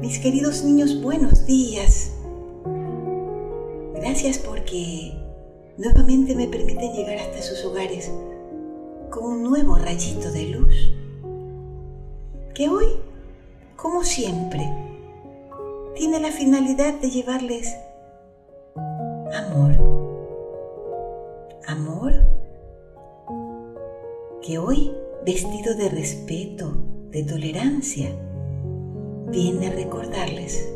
Mis queridos niños, buenos días. Gracias porque nuevamente me permiten llegar hasta sus hogares con un nuevo rayito de luz. Que hoy, como siempre, tiene la finalidad de llevarles amor. Amor que hoy, vestido de respeto, de tolerancia, viene a recordarles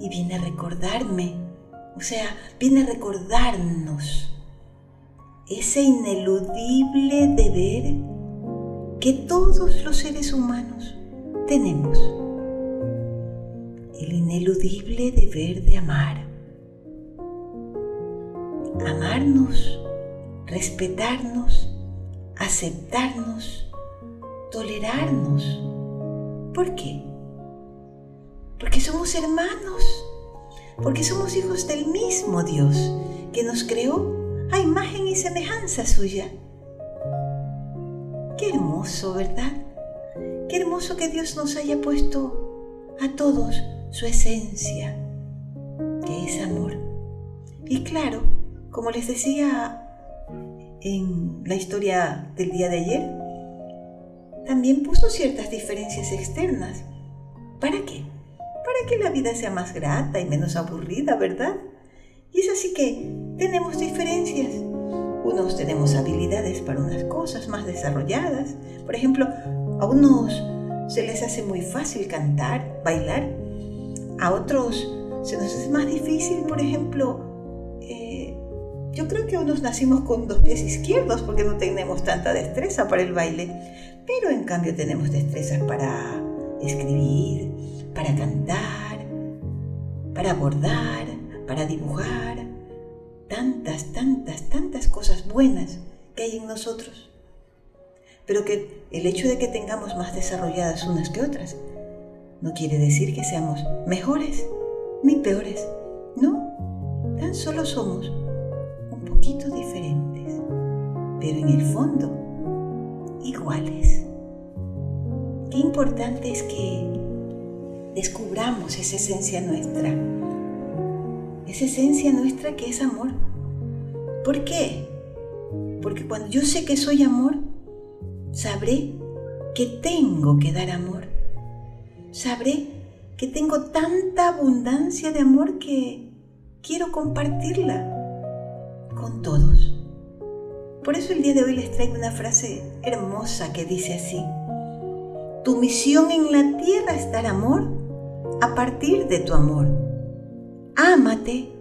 y viene a recordarme, o sea, viene a recordarnos ese ineludible deber que todos los seres humanos tenemos. El ineludible deber de amar. Amarnos, respetarnos, aceptarnos, tolerarnos. ¿Por qué? Porque somos hermanos, porque somos hijos del mismo Dios que nos creó a imagen y semejanza suya. Qué hermoso, ¿verdad? Qué hermoso que Dios nos haya puesto a todos su esencia, que es amor. Y claro, como les decía en la historia del día de ayer, también puso ciertas diferencias externas. ¿Para qué? Para que la vida sea más grata y menos aburrida, ¿verdad? Y es así que tenemos diferencias. Unos tenemos habilidades para unas cosas más desarrolladas. Por ejemplo, a unos se les hace muy fácil cantar, bailar. A otros se nos hace más difícil, por ejemplo, eh, yo creo que unos nacimos con dos pies izquierdos porque no tenemos tanta destreza para el baile, pero en cambio tenemos destrezas para escribir, para cantar, para bordar, para dibujar, tantas, tantas, tantas cosas buenas que hay en nosotros. Pero que el hecho de que tengamos más desarrolladas unas que otras no quiere decir que seamos mejores ni peores. No, tan solo somos un poquito diferentes, pero en el fondo iguales. Qué importante es que descubramos esa esencia nuestra esa esencia nuestra que es amor. ¿Por qué? Porque cuando yo sé que soy amor, sabré que tengo que dar amor. Sabré que tengo tanta abundancia de amor que quiero compartirla con todos. Por eso el día de hoy les traigo una frase hermosa que dice así. Tu misión en la tierra es dar amor a partir de tu amor ámate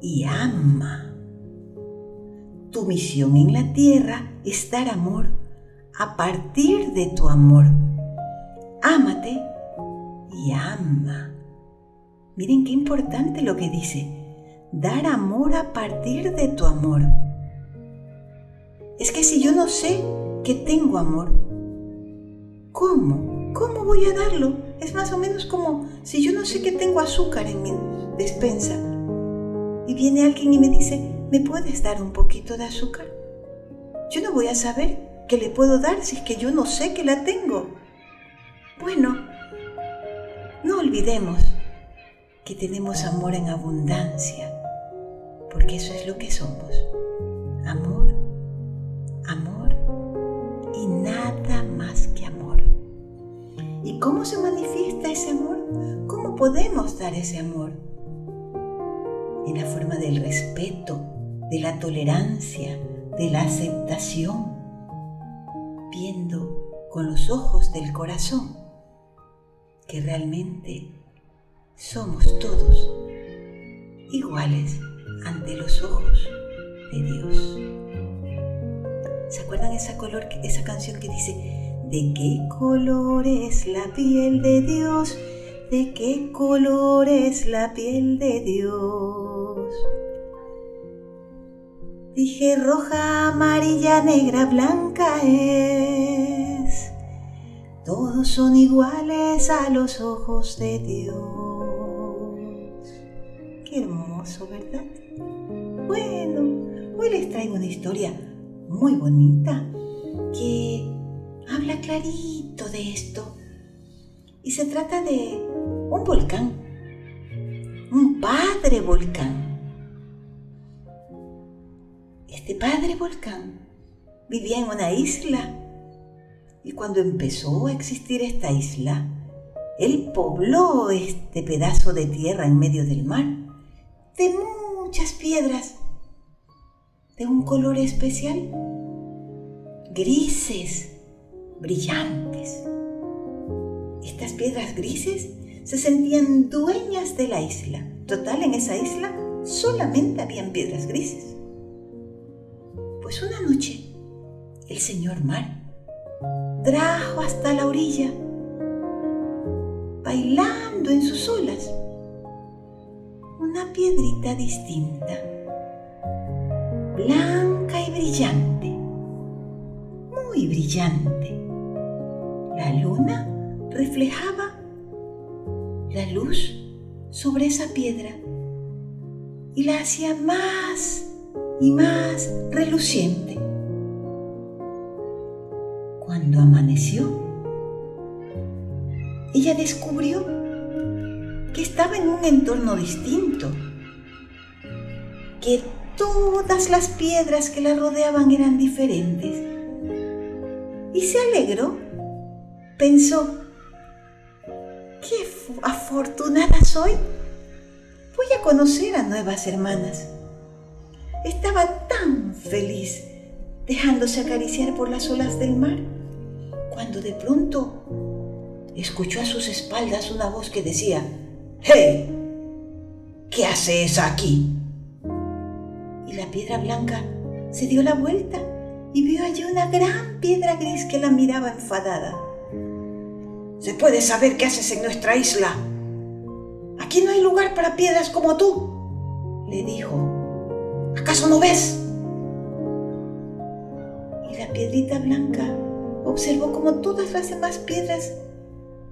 y ama. Tu misión en la tierra es dar amor a partir de tu amor. Ámate y ama. Miren qué importante lo que dice. Dar amor a partir de tu amor. Es que si yo no sé que tengo amor, ¿cómo? ¿Cómo voy a darlo? Es más o menos como si yo no sé que tengo azúcar en mi despensa y viene alguien y me dice, ¿me puedes dar un poquito de azúcar? Yo no voy a saber qué le puedo dar si es que yo no sé que la tengo. Bueno, no olvidemos que tenemos amor en abundancia, porque eso es lo que somos. Amor, ¿Y cómo se manifiesta ese amor? ¿Cómo podemos dar ese amor? en la forma del respeto, de la tolerancia, de la aceptación, viendo con los ojos del corazón que realmente somos todos iguales ante los ojos de Dios. ¿Se acuerdan esa, color, esa canción que dice, ¿de qué color es la piel de Dios? ¿De qué color es la piel de Dios? Dije roja, amarilla, negra, blanca es. Todos son iguales a los ojos de Dios. Qué hermoso, ¿verdad? Bueno, hoy les traigo una historia muy bonita que habla clarito de esto. Y se trata de un volcán, un padre volcán. Este padre volcán vivía en una isla y cuando empezó a existir esta isla, él pobló este pedazo de tierra en medio del mar de muchas piedras de un color especial, grises, brillantes. Estas piedras grises se sentían dueñas de la isla. Total, en esa isla solamente habían piedras grises. Pues una noche, el señor mar trajo hasta la orilla, bailando en sus olas, una piedrita distinta, blanca y brillante, muy brillante. La luna reflejaba la luz sobre esa piedra y la hacía más y más reluciente. Cuando amaneció, ella descubrió que estaba en un entorno distinto, que todas las piedras que la rodeaban eran diferentes. Y se alegró, pensó, qué afortunada soy. Voy a conocer a nuevas hermanas. Estaba tan feliz dejándose acariciar por las olas del mar, cuando de pronto escuchó a sus espaldas una voz que decía, ¡Hey! ¿Qué haces aquí? Y la piedra blanca se dio la vuelta y vio allí una gran piedra gris que la miraba enfadada. ¿Se puede saber qué haces en nuestra isla? Aquí no hay lugar para piedras como tú, le dijo. ¿Acaso no ves? la piedrita blanca observó como todas las demás piedras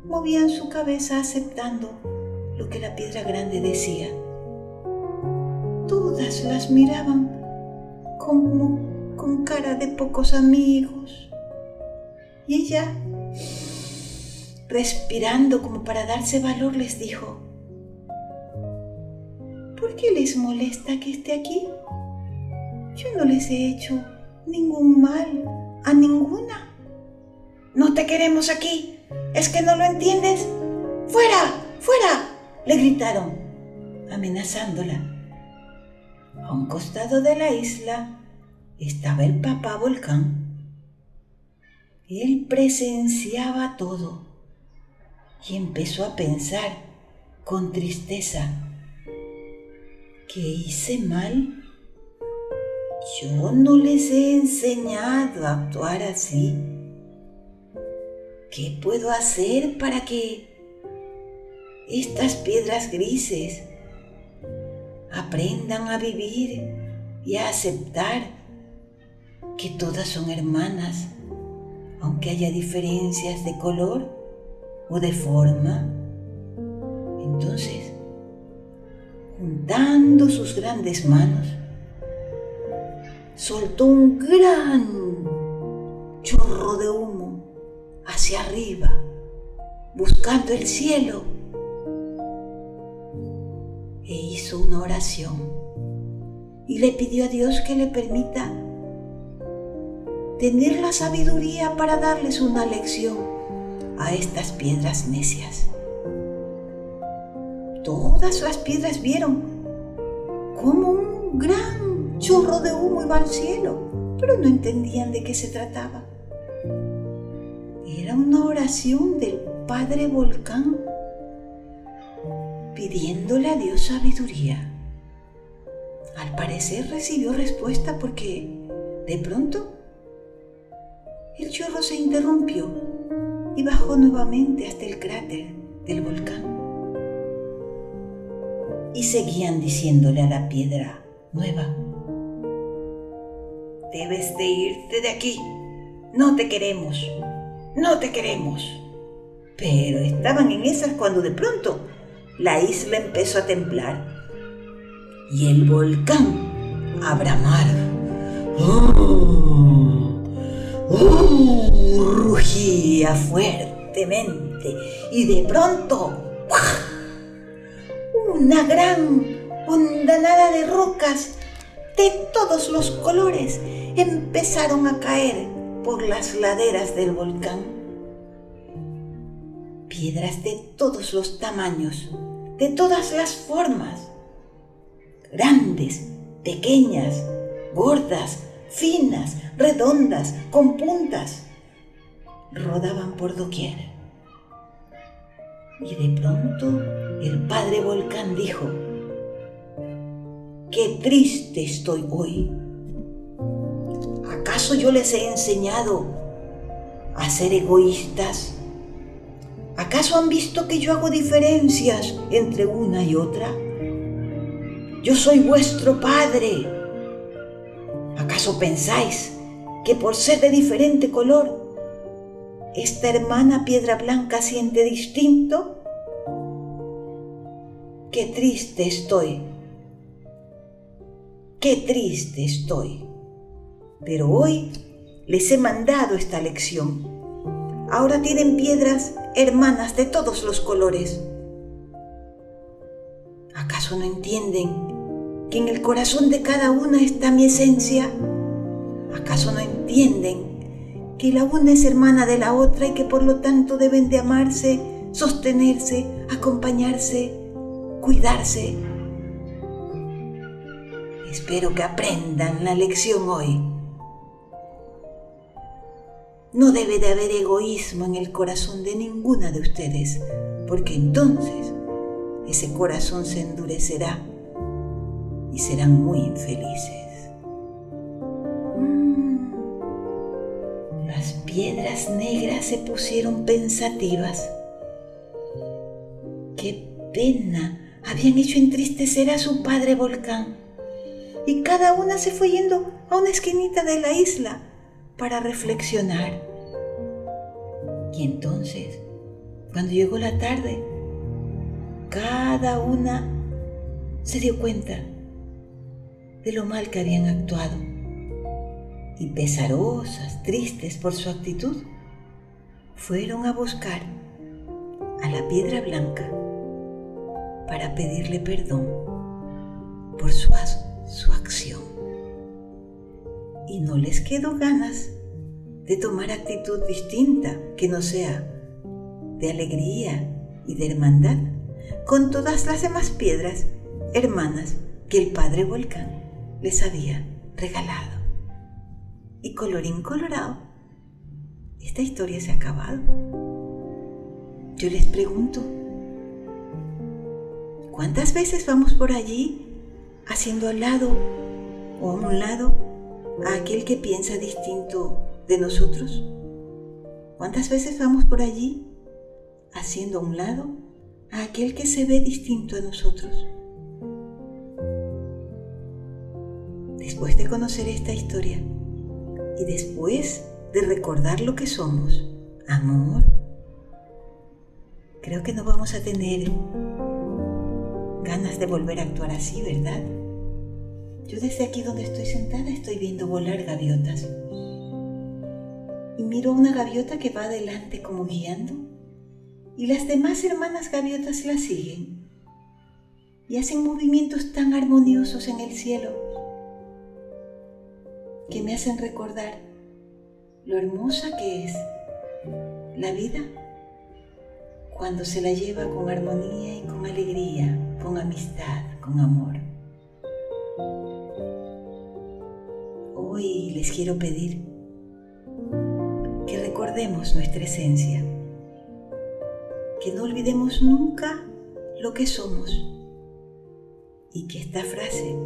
movían su cabeza aceptando lo que la piedra grande decía. Todas las miraban como con cara de pocos amigos. Y ella, respirando como para darse valor, les dijo, ¿por qué les molesta que esté aquí? Yo no les he hecho ningún mal a ninguna. No te queremos aquí. ¿Es que no lo entiendes? ¡Fuera! ¡Fuera! le gritaron, amenazándola. A un costado de la isla estaba el papá volcán. Él presenciaba todo y empezó a pensar con tristeza, ¿qué hice mal? Yo no les he enseñado a actuar así. ¿Qué puedo hacer para que estas piedras grises aprendan a vivir y a aceptar que todas son hermanas, aunque haya diferencias de color o de forma? Entonces, juntando sus grandes manos, soltó un gran chorro de humo hacia arriba, buscando el cielo, e hizo una oración y le pidió a Dios que le permita tener la sabiduría para darles una lección a estas piedras necias. Todas las piedras vieron como un gran chorro de humo iba al cielo, pero no entendían de qué se trataba. Era una oración del Padre Volcán pidiéndole a Dios sabiduría. Al parecer recibió respuesta porque de pronto el chorro se interrumpió y bajó nuevamente hasta el cráter del volcán. Y seguían diciéndole a la piedra nueva, Debes de irte de aquí. No te queremos. No te queremos. Pero estaban en esas cuando de pronto la isla empezó a temblar y el volcán a bramar. ¡Oh! Rugía fuerte fuertemente y de pronto una gran ondanada de rocas de todos los colores empezaron a caer por las laderas del volcán. Piedras de todos los tamaños, de todas las formas, grandes, pequeñas, gordas, finas, redondas, con puntas, rodaban por doquier. Y de pronto el padre volcán dijo, qué triste estoy hoy. ¿Acaso yo les he enseñado a ser egoístas? ¿Acaso han visto que yo hago diferencias entre una y otra? Yo soy vuestro Padre. ¿Acaso pensáis que por ser de diferente color, esta hermana piedra blanca siente distinto? Qué triste estoy. Qué triste estoy. Pero hoy les he mandado esta lección. Ahora tienen piedras hermanas de todos los colores. ¿Acaso no entienden que en el corazón de cada una está mi esencia? ¿Acaso no entienden que la una es hermana de la otra y que por lo tanto deben de amarse, sostenerse, acompañarse, cuidarse. Espero que aprendan la lección hoy. No debe de haber egoísmo en el corazón de ninguna de ustedes, porque entonces ese corazón se endurecerá y serán muy infelices. Negras se pusieron pensativas. ¡Qué pena! Habían hecho entristecer a su padre volcán. Y cada una se fue yendo a una esquinita de la isla para reflexionar. Y entonces, cuando llegó la tarde, cada una se dio cuenta de lo mal que habían actuado y pesarosas, tristes por su actitud, fueron a buscar a la piedra blanca para pedirle perdón por su, su acción. Y no les quedó ganas de tomar actitud distinta que no sea de alegría y de hermandad con todas las demás piedras hermanas que el padre volcán les había regalado y colorín colorado, esta historia se ha acabado. Yo les pregunto, ¿cuántas veces vamos por allí haciendo al lado o a un lado a aquel que piensa distinto de nosotros? ¿Cuántas veces vamos por allí haciendo a un lado a aquel que se ve distinto a nosotros? Después de conocer esta historia, y después de recordar lo que somos, amor, creo que no vamos a tener ganas de volver a actuar así, ¿verdad? Yo desde aquí donde estoy sentada estoy viendo volar gaviotas. Y miro una gaviota que va adelante como guiando y las demás hermanas gaviotas la siguen y hacen movimientos tan armoniosos en el cielo que me hacen recordar lo hermosa que es la vida cuando se la lleva con armonía y con alegría, con amistad, con amor. Hoy les quiero pedir que recordemos nuestra esencia, que no olvidemos nunca lo que somos y que esta frase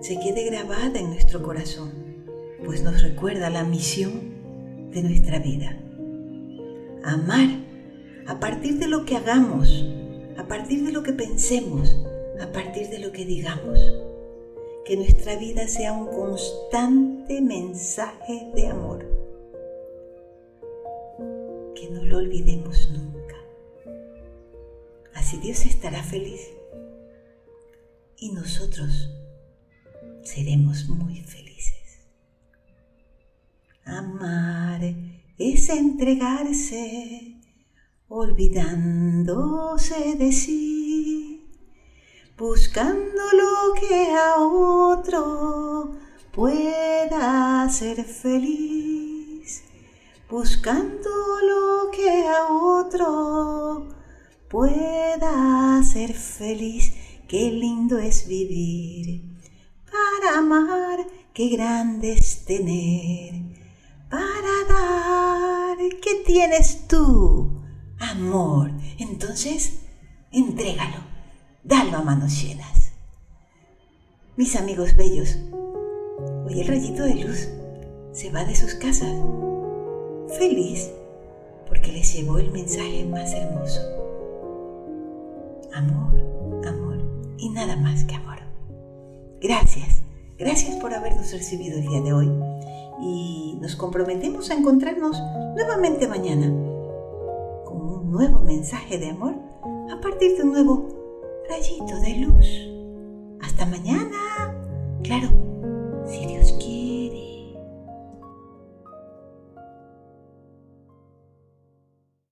se quede grabada en nuestro corazón pues nos recuerda la misión de nuestra vida. Amar a partir de lo que hagamos, a partir de lo que pensemos, a partir de lo que digamos. Que nuestra vida sea un constante mensaje de amor. Que no lo olvidemos nunca. Así Dios estará feliz y nosotros seremos muy felices. Amar es entregarse olvidándose de sí, buscando lo que a otro pueda hacer feliz, buscando lo que a otro pueda hacer feliz. Qué lindo es vivir para amar, qué grande es tener para dar. ¿Qué tienes tú? Amor. Entonces, entrégalo, dalo a manos llenas. Mis amigos bellos, hoy el rayito de luz se va de sus casas, feliz porque les llevó el mensaje más hermoso. Amor, amor y nada más que amor. Gracias, gracias por habernos recibido el día de hoy y nos comprometemos a encontrarnos nuevamente mañana con un nuevo mensaje de amor a partir de un nuevo rayito de luz. Hasta mañana. Claro,